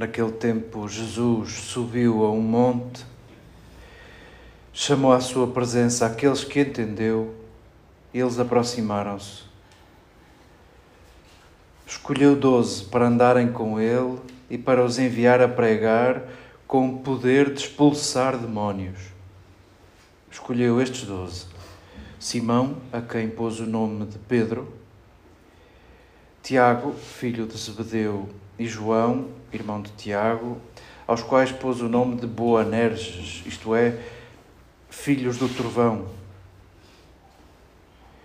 Naquele tempo, Jesus subiu a um monte, chamou à sua presença aqueles que entendeu e eles aproximaram-se. Escolheu doze para andarem com ele e para os enviar a pregar com o poder de expulsar demónios. Escolheu estes doze: Simão, a quem pôs o nome de Pedro, Tiago, filho de Zebedeu, e João, irmão de Tiago, aos quais pôs o nome de Boanerges, isto é, filhos do trovão.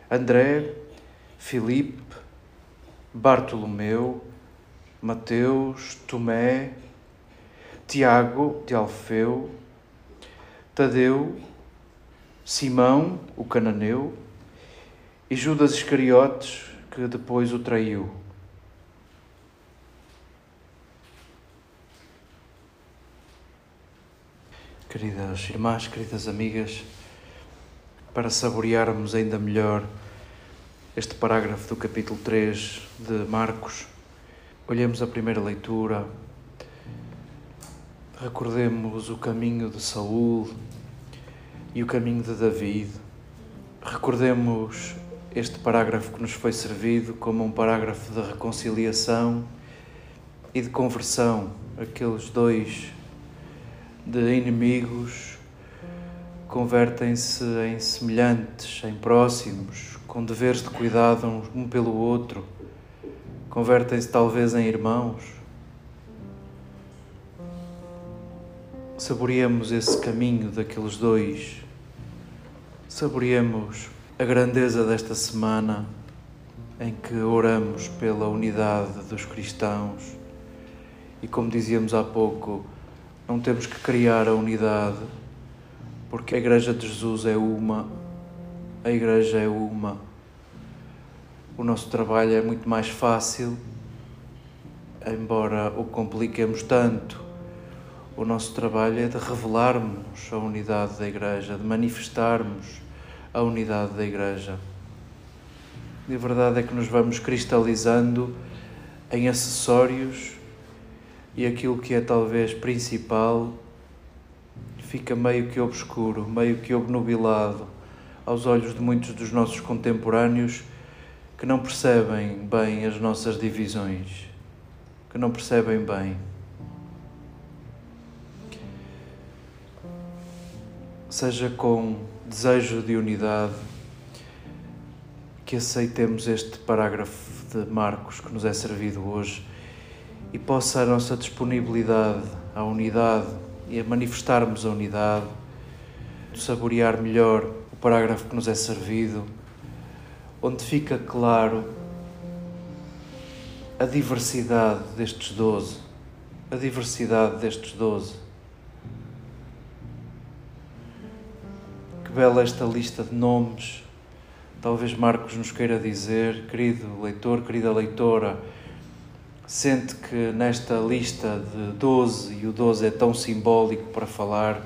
André, Filipe, Bartolomeu, Mateus, Tomé, Tiago de Alfeu, Tadeu, Simão, o cananeu, e Judas Iscariotes, que depois o traiu. Queridas irmãs, queridas amigas, para saborearmos ainda melhor este parágrafo do capítulo 3 de Marcos, olhemos a primeira leitura, recordemos o caminho de Saul e o caminho de David, recordemos este parágrafo que nos foi servido como um parágrafo de reconciliação e de conversão, aqueles dois de inimigos convertem-se em semelhantes, em próximos, com deveres de cuidado um pelo outro, convertem-se talvez em irmãos. Saboreemos esse caminho daqueles dois, saboreemos a grandeza desta semana em que oramos pela unidade dos cristãos e, como dizíamos há pouco, não temos que criar a unidade porque a Igreja de Jesus é uma, a Igreja é uma. O nosso trabalho é muito mais fácil, embora o compliquemos tanto. O nosso trabalho é de revelarmos a unidade da Igreja, de manifestarmos a unidade da Igreja. E a verdade é que nos vamos cristalizando em acessórios e aquilo que é talvez principal fica meio que obscuro, meio que obnubilado aos olhos de muitos dos nossos contemporâneos que não percebem bem as nossas divisões, que não percebem bem. Seja com desejo de unidade, que aceitemos este parágrafo de Marcos que nos é servido hoje e possa a nossa disponibilidade à unidade e a manifestarmos a unidade, saborear melhor o parágrafo que nos é servido, onde fica claro a diversidade destes doze, a diversidade destes doze bela esta lista de nomes. Talvez Marcos nos queira dizer, querido leitor, querida leitora, sente que nesta lista de 12, e o 12 é tão simbólico para falar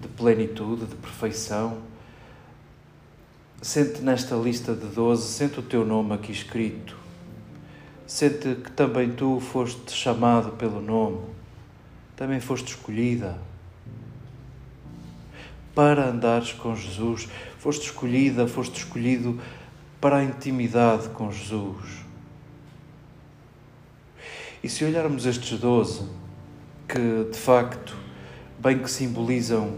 de plenitude, de perfeição, sente nesta lista de 12, sente o teu nome aqui escrito, sente que também tu foste chamado pelo nome, também foste escolhida para andares com Jesus. Foste escolhida, foste escolhido para a intimidade com Jesus. E se olharmos estes doze, que de facto bem que simbolizam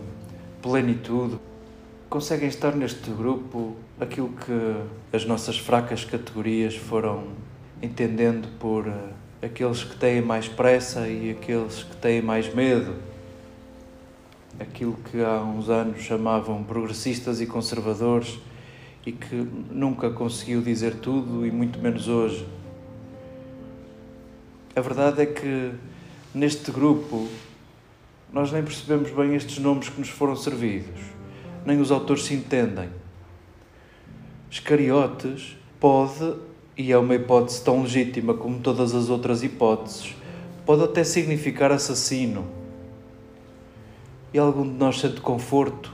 plenitude, conseguem estar neste grupo aquilo que as nossas fracas categorias foram entendendo por eh, aqueles que têm mais pressa e aqueles que têm mais medo aquilo que há uns anos chamavam progressistas e conservadores e que nunca conseguiu dizer tudo e muito menos hoje. A verdade é que neste grupo nós nem percebemos bem estes nomes que nos foram servidos, nem os autores se entendem. Escariotes pode, e é uma hipótese tão legítima como todas as outras hipóteses, pode até significar assassino e algum de nós sente conforto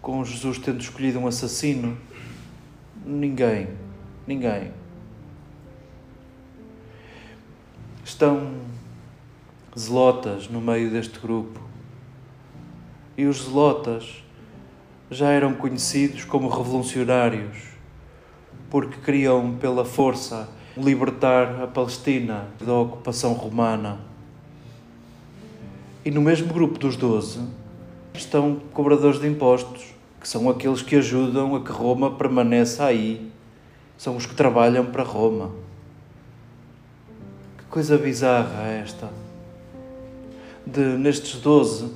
com Jesus tendo escolhido um assassino? Ninguém. Ninguém. Estão zelotas no meio deste grupo. E os zelotas já eram conhecidos como revolucionários, porque queriam, pela força, libertar a Palestina da ocupação romana. E no mesmo grupo dos doze estão cobradores de impostos, que são aqueles que ajudam a que Roma permaneça aí. São os que trabalham para Roma. Que coisa bizarra é esta! De, nestes doze,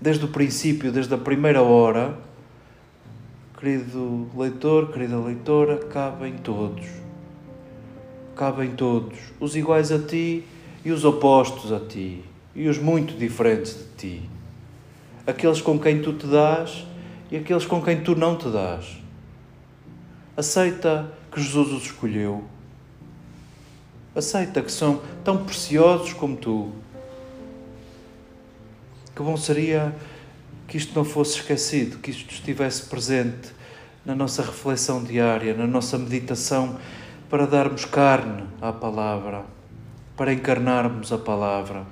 desde o princípio, desde a primeira hora, querido leitor, querida leitora, cabem todos. Cabem todos, os iguais a ti e os opostos a ti, e os muito diferentes de ti. Aqueles com quem tu te dás e aqueles com quem tu não te dás. Aceita que Jesus os escolheu. Aceita que são tão preciosos como tu que bom seria que isto não fosse esquecido, que isto estivesse presente na nossa reflexão diária, na nossa meditação, para darmos carne à palavra, para encarnarmos a palavra,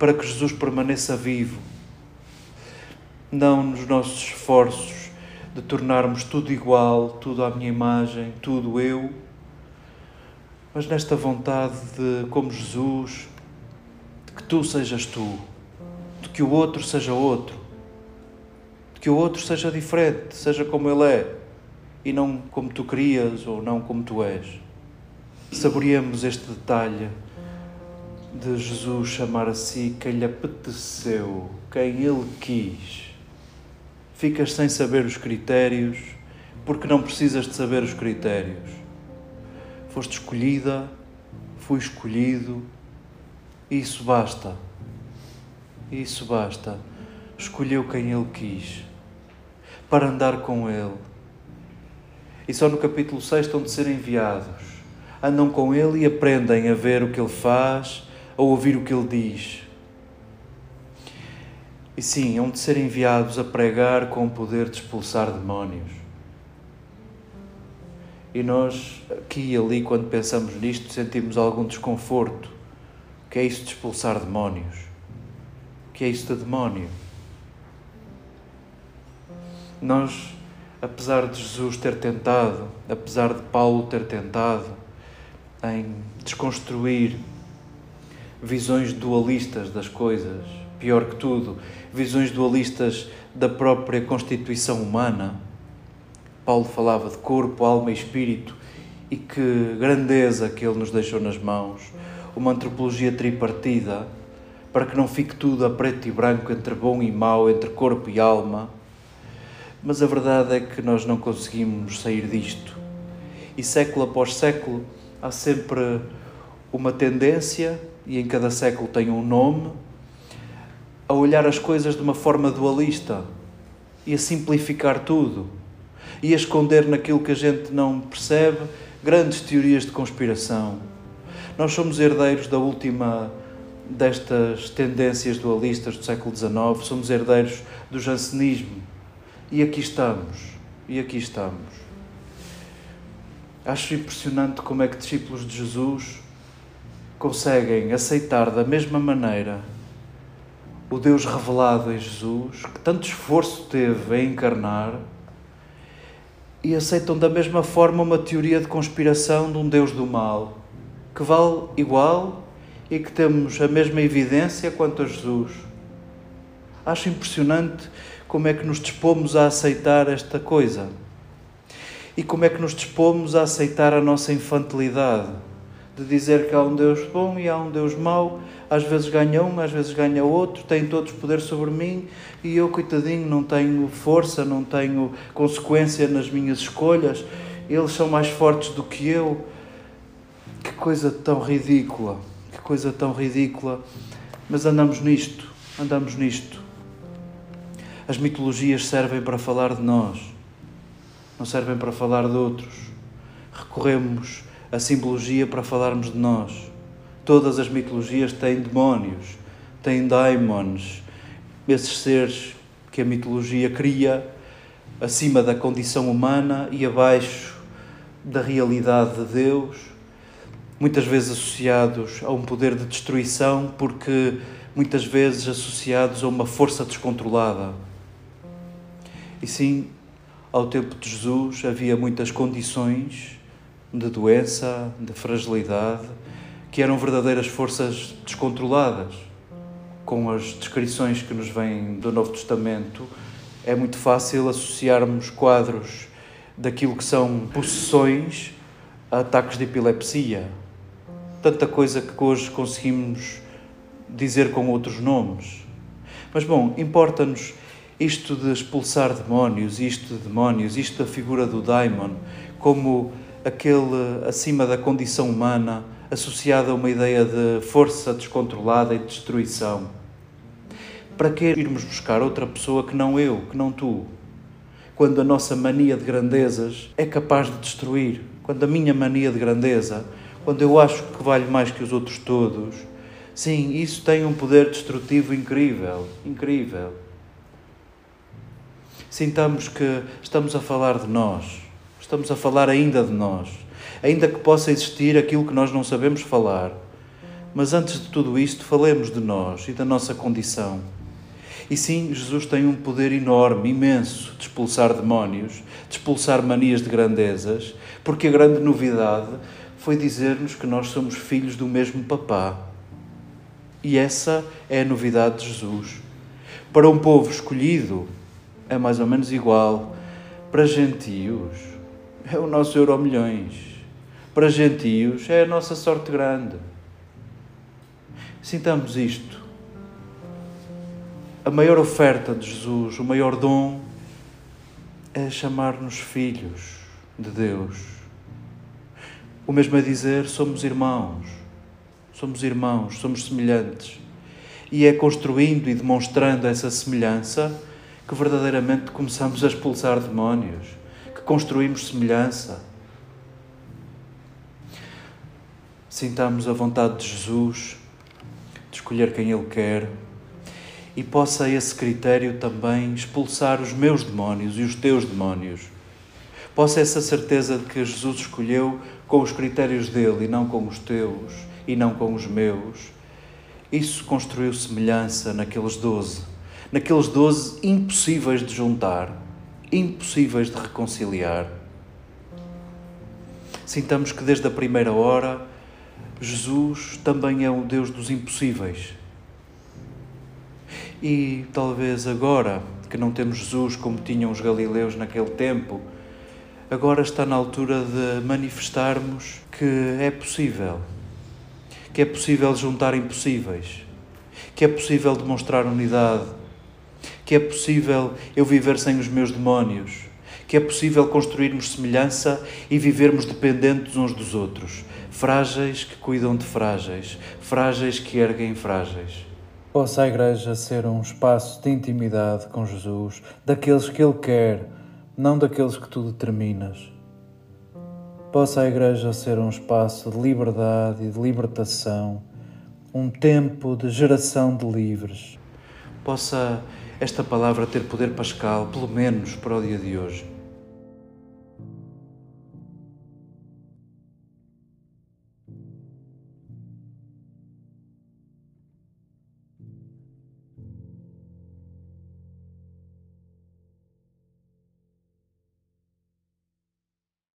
para que Jesus permaneça vivo, não nos nossos esforços de tornarmos tudo igual, tudo à minha imagem, tudo eu, mas nesta vontade de, como Jesus, de que tu sejas tu de que o outro seja outro, de que o outro seja diferente, seja como ele é e não como tu querias ou não como tu és. Saboreemos este detalhe de Jesus chamar a si quem lhe apeteceu, quem ele quis. Ficas sem saber os critérios, porque não precisas de saber os critérios. Foste escolhida, fui escolhido, isso basta. Isso basta. Escolheu quem ele quis para andar com ele. E só no capítulo 6 estão de ser enviados. Andam com ele e aprendem a ver o que ele faz, a ouvir o que ele diz. E sim, hão de ser enviados a pregar com o poder de expulsar demónios. E nós, aqui e ali, quando pensamos nisto, sentimos algum desconforto. O que é isso de expulsar demónios? que é isso de demónio. Nós, apesar de Jesus ter tentado, apesar de Paulo ter tentado em desconstruir visões dualistas das coisas, pior que tudo, visões dualistas da própria constituição humana. Paulo falava de corpo, alma e espírito e que grandeza que ele nos deixou nas mãos, uma antropologia tripartida para que não fique tudo a preto e branco, entre bom e mau, entre corpo e alma. Mas a verdade é que nós não conseguimos sair disto. E século após século há sempre uma tendência, e em cada século tem um nome, a olhar as coisas de uma forma dualista e a simplificar tudo e a esconder naquilo que a gente não percebe grandes teorias de conspiração. Nós somos herdeiros da última destas tendências dualistas do século XIX, somos herdeiros do jansenismo. E aqui estamos, e aqui estamos. Acho impressionante como é que discípulos de Jesus conseguem aceitar da mesma maneira o Deus revelado em Jesus, que tanto esforço teve em encarnar, e aceitam da mesma forma uma teoria de conspiração de um Deus do mal, que vale igual e que temos a mesma evidência quanto a Jesus. Acho impressionante como é que nos dispomos a aceitar esta coisa e como é que nos dispomos a aceitar a nossa infantilidade de dizer que há um Deus bom e há um Deus mau, às vezes ganha um, às vezes ganha outro, tem todos poder sobre mim e eu, coitadinho, não tenho força, não tenho consequência nas minhas escolhas, eles são mais fortes do que eu. Que coisa tão ridícula coisa tão ridícula, mas andamos nisto, andamos nisto. As mitologias servem para falar de nós, não servem para falar de outros. Recorremos à simbologia para falarmos de nós. Todas as mitologias têm demónios, têm daimons, esses seres que a mitologia cria acima da condição humana e abaixo da realidade de Deus muitas vezes associados a um poder de destruição, porque muitas vezes associados a uma força descontrolada. E sim, ao tempo de Jesus havia muitas condições de doença, de fragilidade, que eram verdadeiras forças descontroladas. Com as descrições que nos vêm do Novo Testamento, é muito fácil associarmos quadros daquilo que são possessões a ataques de epilepsia. Tanta coisa que hoje conseguimos dizer com outros nomes. Mas, bom, importa-nos isto de expulsar demónios, isto de demónios, isto da figura do daimon, como aquele acima da condição humana, associado a uma ideia de força descontrolada e de destruição. Para que irmos buscar outra pessoa que não eu, que não tu? Quando a nossa mania de grandezas é capaz de destruir, quando a minha mania de grandeza, quando eu acho que valho mais que os outros todos, sim, isso tem um poder destrutivo incrível, incrível. Sintamos que estamos a falar de nós, estamos a falar ainda de nós, ainda que possa existir aquilo que nós não sabemos falar. Mas antes de tudo isto, falemos de nós e da nossa condição. E sim, Jesus tem um poder enorme, imenso, de expulsar demónios, de expulsar manias de grandezas, porque a grande novidade foi dizer-nos que nós somos filhos do mesmo papá. E essa é a novidade de Jesus. Para um povo escolhido, é mais ou menos igual. Para gentios, é o nosso euro milhões. Para gentios, é a nossa sorte grande. Sintamos isto. A maior oferta de Jesus, o maior dom, é chamar-nos filhos de Deus. O mesmo é dizer, somos irmãos, somos irmãos, somos semelhantes. E é construindo e demonstrando essa semelhança que verdadeiramente começamos a expulsar demónios, que construímos semelhança. Sintamos a vontade de Jesus de escolher quem Ele quer e possa esse critério também expulsar os meus demónios e os teus demónios. Possa essa certeza de que Jesus escolheu com os critérios dele e não com os teus e não com os meus. Isso construiu semelhança naqueles doze, naqueles doze impossíveis de juntar, impossíveis de reconciliar. Sintamos que desde a primeira hora Jesus também é o Deus dos impossíveis e talvez agora, que não temos Jesus como tinham os galileus naquele tempo, agora está na altura de manifestarmos que é possível. Que é possível juntar impossíveis. Que é possível demonstrar unidade. Que é possível eu viver sem os meus demónios. Que é possível construirmos semelhança e vivermos dependentes uns dos outros. Frágeis que cuidam de frágeis. Frágeis que erguem frágeis. Possa a Igreja ser um espaço de intimidade com Jesus, daqueles que Ele quer, não daqueles que tu determinas. Possa a Igreja ser um espaço de liberdade e de libertação, um tempo de geração de livres. Possa esta palavra ter poder pascal, pelo menos para o dia de hoje.